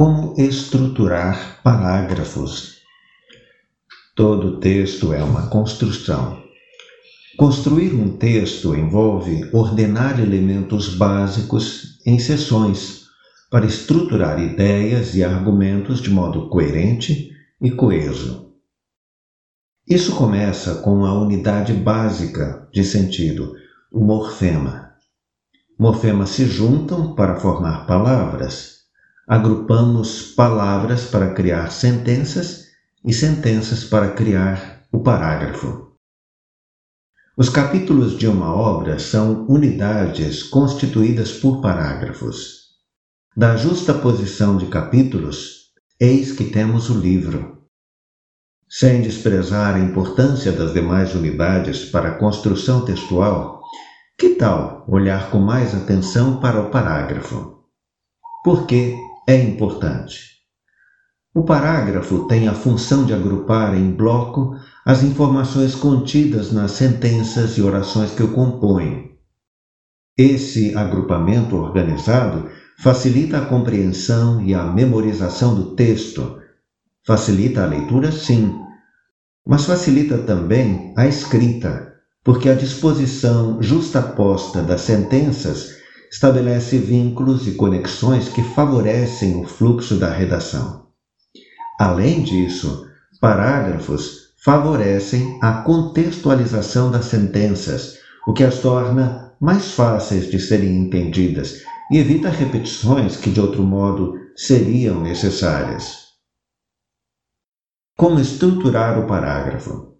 Como estruturar parágrafos? Todo texto é uma construção. Construir um texto envolve ordenar elementos básicos em seções para estruturar ideias e argumentos de modo coerente e coeso. Isso começa com a unidade básica de sentido, o morfema. Morfemas se juntam para formar palavras agrupamos palavras para criar sentenças e sentenças para criar o parágrafo. Os capítulos de uma obra são unidades constituídas por parágrafos. Da justa posição de capítulos, eis que temos o livro. Sem desprezar a importância das demais unidades para a construção textual, que tal olhar com mais atenção para o parágrafo? Porque é importante. O parágrafo tem a função de agrupar em bloco as informações contidas nas sentenças e orações que o compõem. Esse agrupamento organizado facilita a compreensão e a memorização do texto. Facilita a leitura, sim, mas facilita também a escrita, porque a disposição justaposta das sentenças estabelece vínculos e conexões que favorecem o fluxo da redação. Além disso, parágrafos favorecem a contextualização das sentenças, o que as torna mais fáceis de serem entendidas e evita repetições que de outro modo seriam necessárias. Como estruturar o parágrafo?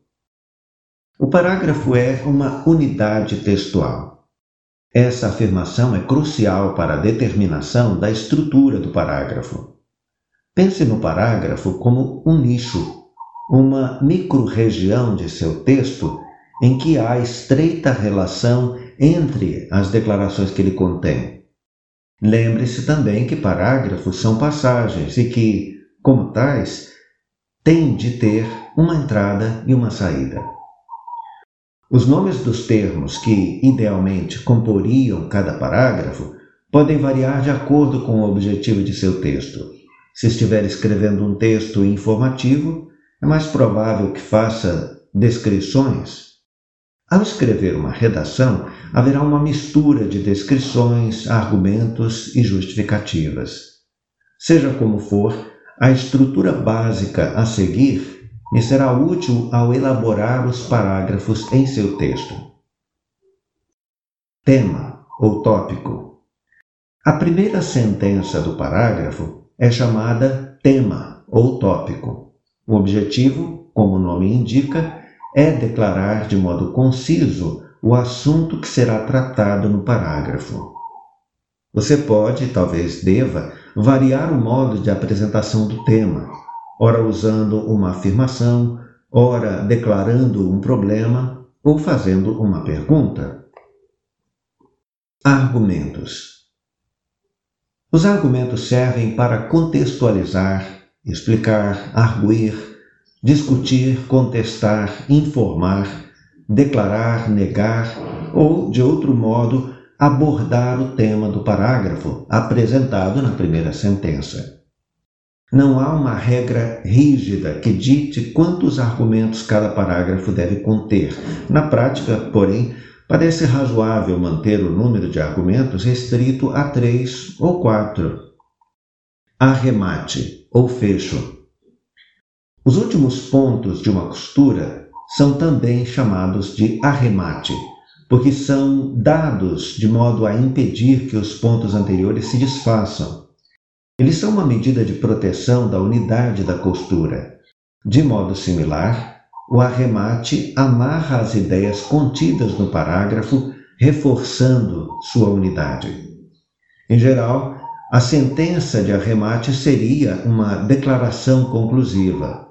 O parágrafo é uma unidade textual. Essa afirmação é crucial para a determinação da estrutura do parágrafo. Pense no parágrafo como um nicho, uma microrregião de seu texto em que há estreita relação entre as declarações que ele contém. Lembre-se também que parágrafos são passagens e que, como tais, têm de ter uma entrada e uma saída. Os nomes dos termos que, idealmente, comporiam cada parágrafo podem variar de acordo com o objetivo de seu texto. Se estiver escrevendo um texto informativo, é mais provável que faça descrições. Ao escrever uma redação, haverá uma mistura de descrições, argumentos e justificativas. Seja como for, a estrutura básica a seguir me será útil ao elaborar os parágrafos em seu texto. Tema ou tópico. A primeira sentença do parágrafo é chamada tema ou tópico. O objetivo, como o nome indica, é declarar de modo conciso o assunto que será tratado no parágrafo. Você pode, talvez deva, variar o modo de apresentação do tema, ora usando uma afirmação, ora declarando um problema ou fazendo uma pergunta. Argumentos. Os argumentos servem para contextualizar, explicar, arguir, discutir, contestar, informar, declarar, negar ou, de outro modo, abordar o tema do parágrafo apresentado na primeira sentença. Não há uma regra rígida que dite quantos argumentos cada parágrafo deve conter. Na prática, porém, parece razoável manter o número de argumentos restrito a três ou quatro. Arremate ou fecho. Os últimos pontos de uma costura são também chamados de arremate, porque são dados de modo a impedir que os pontos anteriores se desfaçam. Eles são uma medida de proteção da unidade da costura. De modo similar, o arremate amarra as ideias contidas no parágrafo, reforçando sua unidade. Em geral, a sentença de arremate seria uma declaração conclusiva.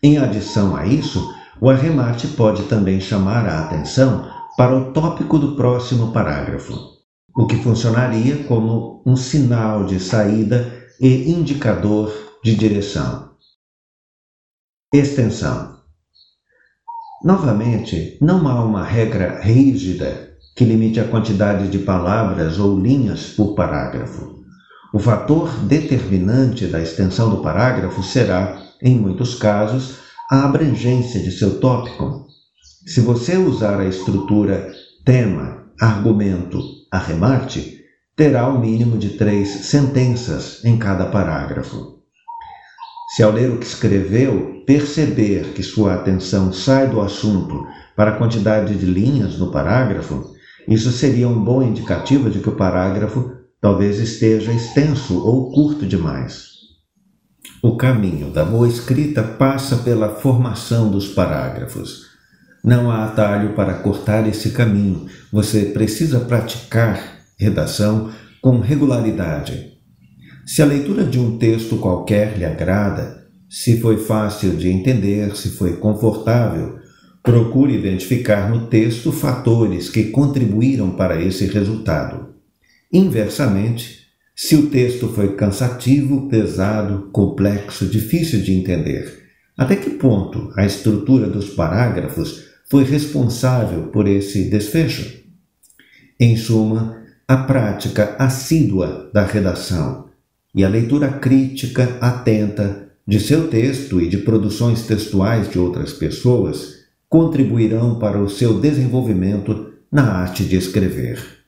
Em adição a isso, o arremate pode também chamar a atenção para o tópico do próximo parágrafo o que funcionaria como um sinal de saída e indicador de direção. Extensão. Novamente, não há uma regra rígida que limite a quantidade de palavras ou linhas por parágrafo. O fator determinante da extensão do parágrafo será, em muitos casos, a abrangência de seu tópico. Se você usar a estrutura tema, argumento, arremate, terá o um mínimo de três sentenças em cada parágrafo. Se ao ler o que escreveu perceber que sua atenção sai do assunto para a quantidade de linhas no parágrafo, isso seria um bom indicativo de que o parágrafo talvez esteja extenso ou curto demais. O caminho da boa escrita passa pela formação dos parágrafos. Não há atalho para cortar esse caminho. Você precisa praticar redação com regularidade. Se a leitura de um texto qualquer lhe agrada, se foi fácil de entender, se foi confortável, procure identificar no texto fatores que contribuíram para esse resultado. Inversamente, se o texto foi cansativo, pesado, complexo, difícil de entender, até que ponto a estrutura dos parágrafos foi responsável por esse desfecho? Em suma, a prática assídua da redação e a leitura crítica atenta de seu texto e de produções textuais de outras pessoas contribuirão para o seu desenvolvimento na arte de escrever.